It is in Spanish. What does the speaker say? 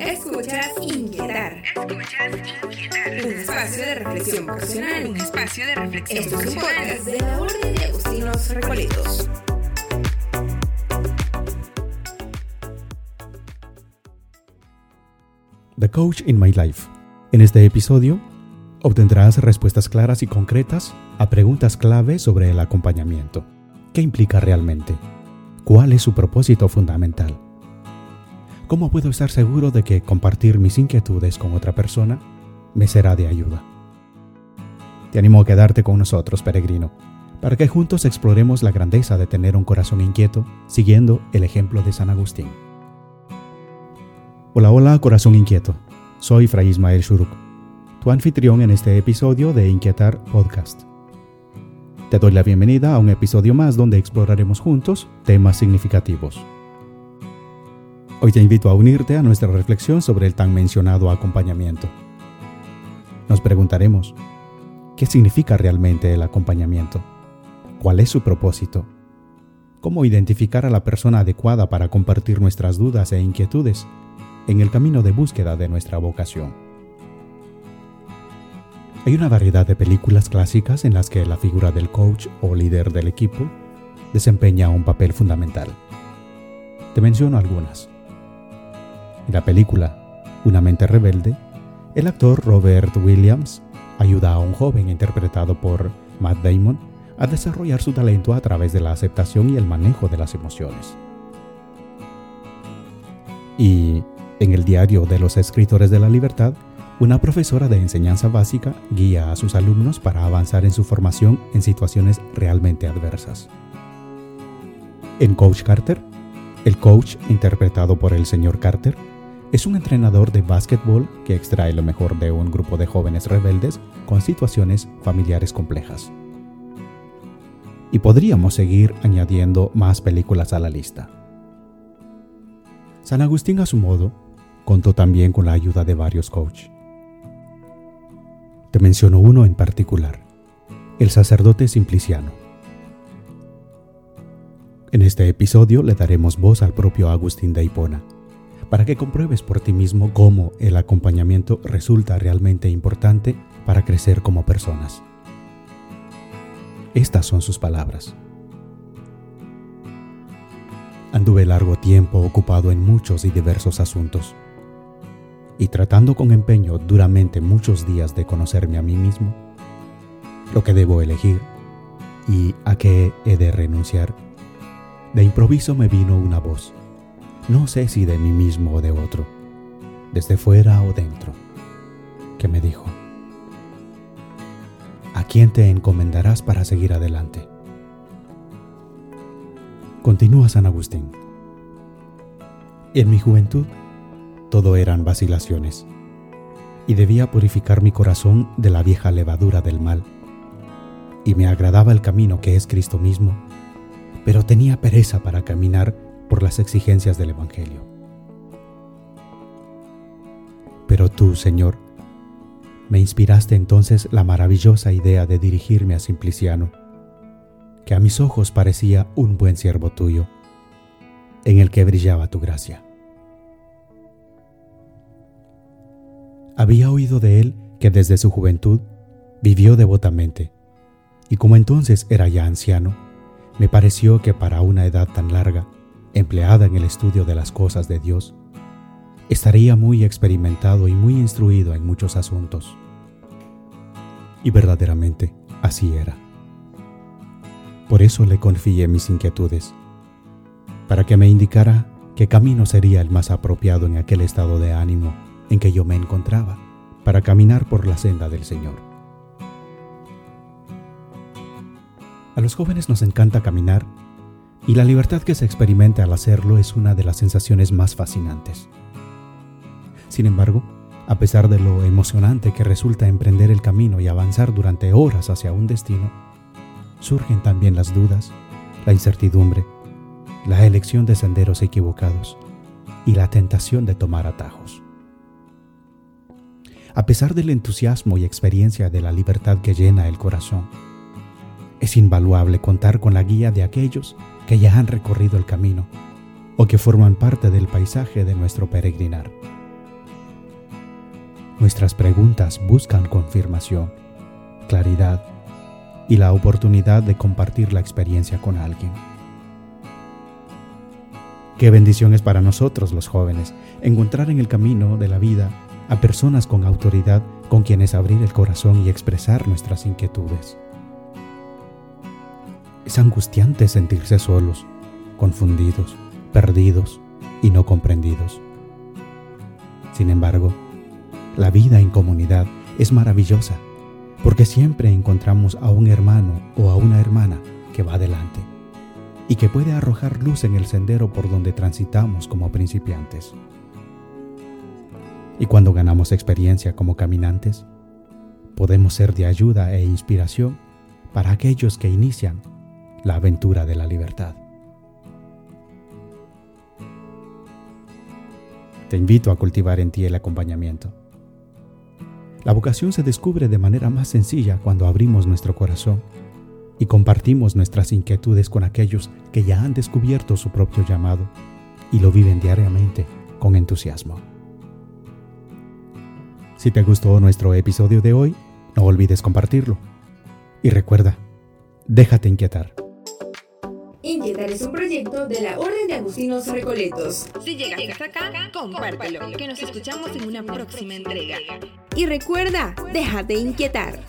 Escuchas Inquietar. Escuchas Inquietar. Un espacio de reflexión vocacional. Un espacio de reflexión Esto es un vocacional. podcast de la Orden de Agustinos Recoletos. The Coach in My Life. En este episodio obtendrás respuestas claras y concretas a preguntas clave sobre el acompañamiento. ¿Qué implica realmente? ¿Cuál es su propósito fundamental? ¿Cómo puedo estar seguro de que compartir mis inquietudes con otra persona me será de ayuda? Te animo a quedarte con nosotros, peregrino, para que juntos exploremos la grandeza de tener un corazón inquieto siguiendo el ejemplo de San Agustín. Hola, hola, corazón inquieto. Soy Fray Ismael Shuruk, tu anfitrión en este episodio de Inquietar Podcast. Te doy la bienvenida a un episodio más donde exploraremos juntos temas significativos. Hoy te invito a unirte a nuestra reflexión sobre el tan mencionado acompañamiento. Nos preguntaremos, ¿qué significa realmente el acompañamiento? ¿Cuál es su propósito? ¿Cómo identificar a la persona adecuada para compartir nuestras dudas e inquietudes en el camino de búsqueda de nuestra vocación? Hay una variedad de películas clásicas en las que la figura del coach o líder del equipo desempeña un papel fundamental. Te menciono algunas. En la película Una mente rebelde, el actor Robert Williams ayuda a un joven interpretado por Matt Damon a desarrollar su talento a través de la aceptación y el manejo de las emociones. Y en el diario de los escritores de la libertad, una profesora de enseñanza básica guía a sus alumnos para avanzar en su formación en situaciones realmente adversas. En Coach Carter, el coach interpretado por el señor Carter es un entrenador de básquetbol que extrae lo mejor de un grupo de jóvenes rebeldes con situaciones familiares complejas. Y podríamos seguir añadiendo más películas a la lista. San Agustín a su modo contó también con la ayuda de varios coaches. Te menciono uno en particular, el sacerdote Simpliciano. En este episodio le daremos voz al propio Agustín de Hipona, para que compruebes por ti mismo cómo el acompañamiento resulta realmente importante para crecer como personas. Estas son sus palabras. Anduve largo tiempo ocupado en muchos y diversos asuntos, y tratando con empeño duramente muchos días de conocerme a mí mismo, lo que debo elegir y a qué he de renunciar, de improviso me vino una voz, no sé si de mí mismo o de otro, desde fuera o dentro, que me dijo, ¿a quién te encomendarás para seguir adelante? Continúa San Agustín. En mi juventud, todo eran vacilaciones, y debía purificar mi corazón de la vieja levadura del mal, y me agradaba el camino que es Cristo mismo, pero tenía pereza para caminar por las exigencias del Evangelio. Pero tú, Señor, me inspiraste entonces la maravillosa idea de dirigirme a Simpliciano, que a mis ojos parecía un buen siervo tuyo, en el que brillaba tu gracia. Había oído de él que desde su juventud vivió devotamente, y como entonces era ya anciano, me pareció que para una edad tan larga, empleada en el estudio de las cosas de Dios, estaría muy experimentado y muy instruido en muchos asuntos. Y verdaderamente así era. Por eso le confié mis inquietudes, para que me indicara qué camino sería el más apropiado en aquel estado de ánimo en que yo me encontraba, para caminar por la senda del Señor. A los jóvenes nos encanta caminar y la libertad que se experimenta al hacerlo es una de las sensaciones más fascinantes. Sin embargo, a pesar de lo emocionante que resulta emprender el camino y avanzar durante horas hacia un destino, surgen también las dudas, la incertidumbre, la elección de senderos equivocados y la tentación de tomar atajos. A pesar del entusiasmo y experiencia de la libertad que llena el corazón, es invaluable contar con la guía de aquellos que ya han recorrido el camino o que forman parte del paisaje de nuestro peregrinar. nuestras preguntas buscan confirmación, claridad y la oportunidad de compartir la experiencia con alguien. Qué bendición es para nosotros los jóvenes encontrar en el camino de la vida a personas con autoridad con quienes abrir el corazón y expresar nuestras inquietudes. Es angustiante sentirse solos, confundidos, perdidos y no comprendidos. Sin embargo, la vida en comunidad es maravillosa porque siempre encontramos a un hermano o a una hermana que va adelante y que puede arrojar luz en el sendero por donde transitamos como principiantes. Y cuando ganamos experiencia como caminantes, podemos ser de ayuda e inspiración para aquellos que inician la aventura de la libertad. Te invito a cultivar en ti el acompañamiento. La vocación se descubre de manera más sencilla cuando abrimos nuestro corazón y compartimos nuestras inquietudes con aquellos que ya han descubierto su propio llamado y lo viven diariamente con entusiasmo. Si te gustó nuestro episodio de hoy, no olvides compartirlo. Y recuerda, déjate inquietar. Es un proyecto de la Orden de Agustinos Recoletos. Si llegaste hasta acá, compártelo, que nos escuchamos en una próxima entrega. Y recuerda, déjate inquietar.